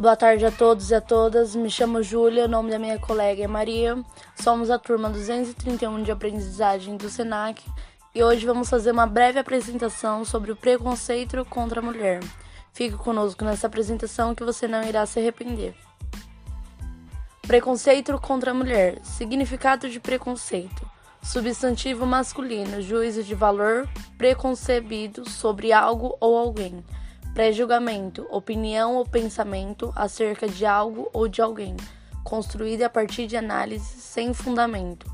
Boa tarde a todos e a todas. Me chamo Júlia, o nome da minha colega é Maria. Somos a turma 231 de aprendizagem do SENAC e hoje vamos fazer uma breve apresentação sobre o preconceito contra a mulher. Fique conosco nessa apresentação que você não irá se arrepender. Preconceito contra a mulher. Significado de preconceito. Substantivo masculino, juízo de valor preconcebido sobre algo ou alguém Pré-julgamento, opinião ou pensamento acerca de algo ou de alguém, construído a partir de análise sem fundamento.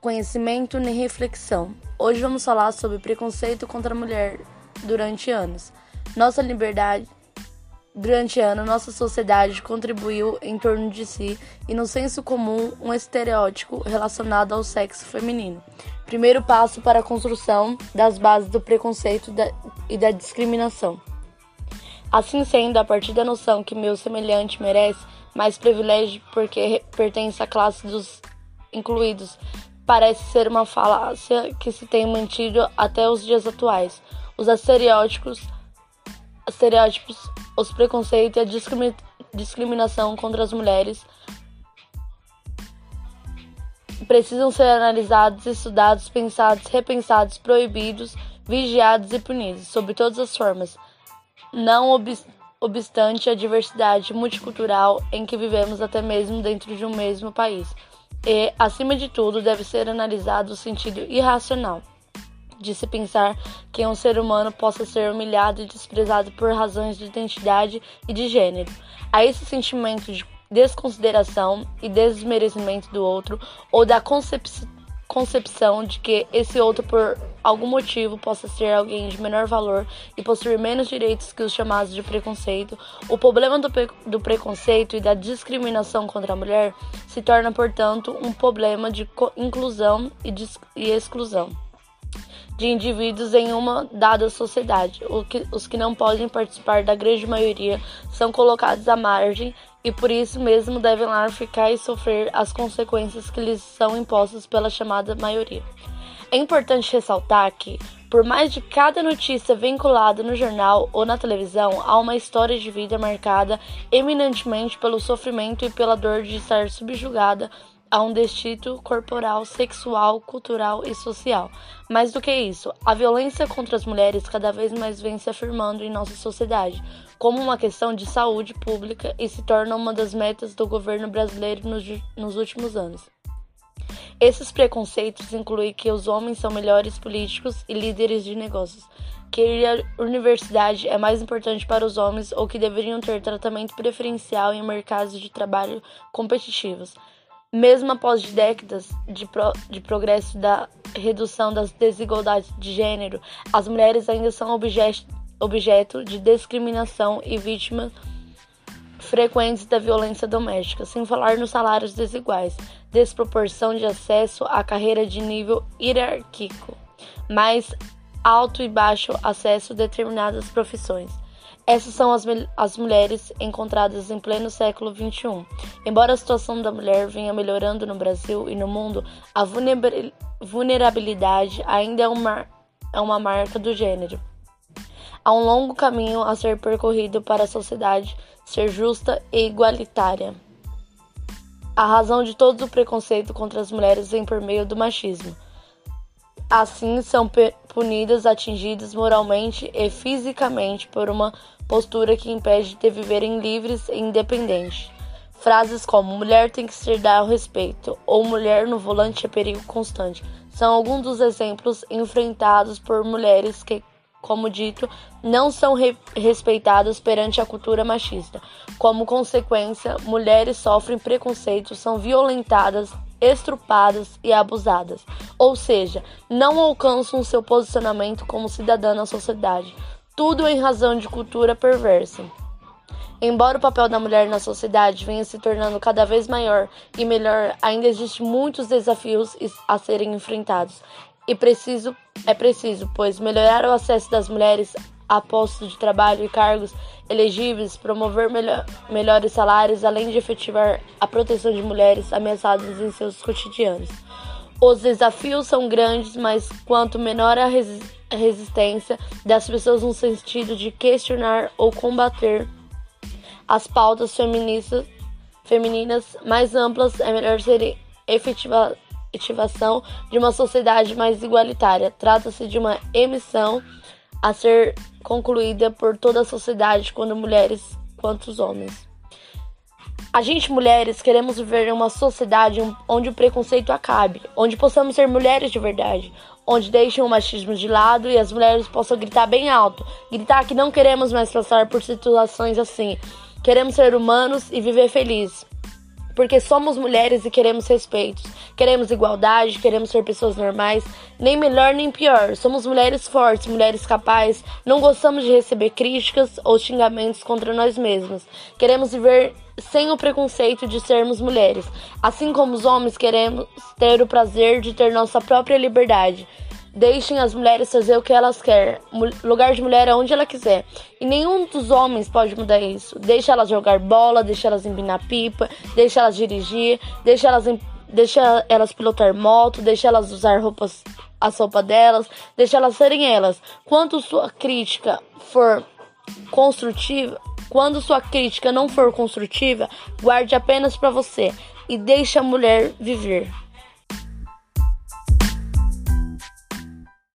Conhecimento nem reflexão. Hoje vamos falar sobre preconceito contra a mulher durante anos. Nossa liberdade Durante anos, nossa sociedade contribuiu em torno de si e no senso comum um estereótipo relacionado ao sexo feminino. Primeiro passo para a construção das bases do preconceito e da discriminação. Assim sendo, a partir da noção que meu semelhante merece mais privilégio porque pertence à classe dos incluídos, parece ser uma falácia que se tem mantido até os dias atuais. Os estereótipos, estereótipos os preconceitos e a discriminação contra as mulheres precisam ser analisados, estudados, pensados, repensados, proibidos, vigiados e punidos, sob todas as formas, não obstante a diversidade multicultural em que vivemos até mesmo dentro de um mesmo país. E, acima de tudo, deve ser analisado o sentido irracional de se pensar que um ser humano possa ser humilhado e desprezado por razões de identidade e de gênero. A esse sentimento de desconsideração e desmerecimento do outro ou da concepção de que esse outro, por algum motivo, possa ser alguém de menor valor e possuir menos direitos que os chamados de preconceito, o problema do, do preconceito e da discriminação contra a mulher se torna, portanto, um problema de inclusão e, de, e exclusão de indivíduos em uma dada sociedade. Os que não podem participar da grande maioria são colocados à margem e por isso mesmo devem lá ficar e sofrer as consequências que lhes são impostas pela chamada maioria. É importante ressaltar que, por mais de cada notícia vinculada no jornal ou na televisão, há uma história de vida marcada eminentemente pelo sofrimento e pela dor de estar subjugada a um destino corporal, sexual, cultural e social. Mais do que isso, a violência contra as mulheres cada vez mais vem se afirmando em nossa sociedade como uma questão de saúde pública e se torna uma das metas do governo brasileiro nos, nos últimos anos. Esses preconceitos incluem que os homens são melhores políticos e líderes de negócios, que a universidade é mais importante para os homens ou que deveriam ter tratamento preferencial em mercados de trabalho competitivos. Mesmo após décadas de, pro, de progresso da redução das desigualdades de gênero, as mulheres ainda são objeto, objeto de discriminação e vítimas frequentes da violência doméstica, sem falar nos salários desiguais, desproporção de acesso à carreira de nível hierárquico, mais alto e baixo acesso a determinadas profissões. Essas são as, as mulheres encontradas em pleno século XXI. Embora a situação da mulher venha melhorando no Brasil e no mundo, a vulnerabilidade ainda é uma, é uma marca do gênero. Há um longo caminho a ser percorrido para a sociedade ser justa e igualitária. A razão de todo o preconceito contra as mulheres vem por meio do machismo. Assim, são punidas, atingidas moralmente e fisicamente por uma postura que impede de viverem livres e independentes. Frases como mulher tem que ser dada ao respeito ou mulher no volante é perigo constante são alguns dos exemplos enfrentados por mulheres que, como dito, não são re respeitadas perante a cultura machista. Como consequência, mulheres sofrem preconceito, são violentadas, estrupadas e abusadas, ou seja, não alcançam seu posicionamento como cidadã na sociedade tudo em razão de cultura perversa. Embora o papel da mulher na sociedade venha se tornando cada vez maior e melhor, ainda existem muitos desafios a serem enfrentados. E preciso, é preciso, pois, melhorar o acesso das mulheres a postos de trabalho e cargos elegíveis, promover melhor, melhores salários, além de efetivar a proteção de mulheres ameaçadas em seus cotidianos. Os desafios são grandes, mas quanto menor a resistência, resistência das pessoas no sentido de questionar ou combater as pautas feministas, femininas mais amplas, é melhor ser efetiva, efetivação de uma sociedade mais igualitária. Trata-se de uma emissão a ser concluída por toda a sociedade, quando mulheres quanto os homens. A gente, mulheres, queremos viver em uma sociedade onde o preconceito acabe, onde possamos ser mulheres de verdade, onde deixem o machismo de lado e as mulheres possam gritar bem alto, gritar que não queremos mais passar por situações assim. Queremos ser humanos e viver felizes porque somos mulheres e queremos respeito, queremos igualdade, queremos ser pessoas normais, nem melhor nem pior. Somos mulheres fortes, mulheres capazes, não gostamos de receber críticas ou xingamentos contra nós mesmas. Queremos viver sem o preconceito de sermos mulheres. Assim como os homens, queremos ter o prazer de ter nossa própria liberdade. Deixem as mulheres fazer o que elas querem. Lugar de mulher é onde ela quiser. E nenhum dos homens pode mudar isso. Deixa elas jogar bola, deixa elas empinar pipa, deixa elas dirigir, deixa elas, deixa elas pilotar moto, deixa elas usar roupas, a roupa delas, deixa elas serem elas. Quando sua crítica for construtiva, quando sua crítica não for construtiva, guarde apenas para você e deixe a mulher viver.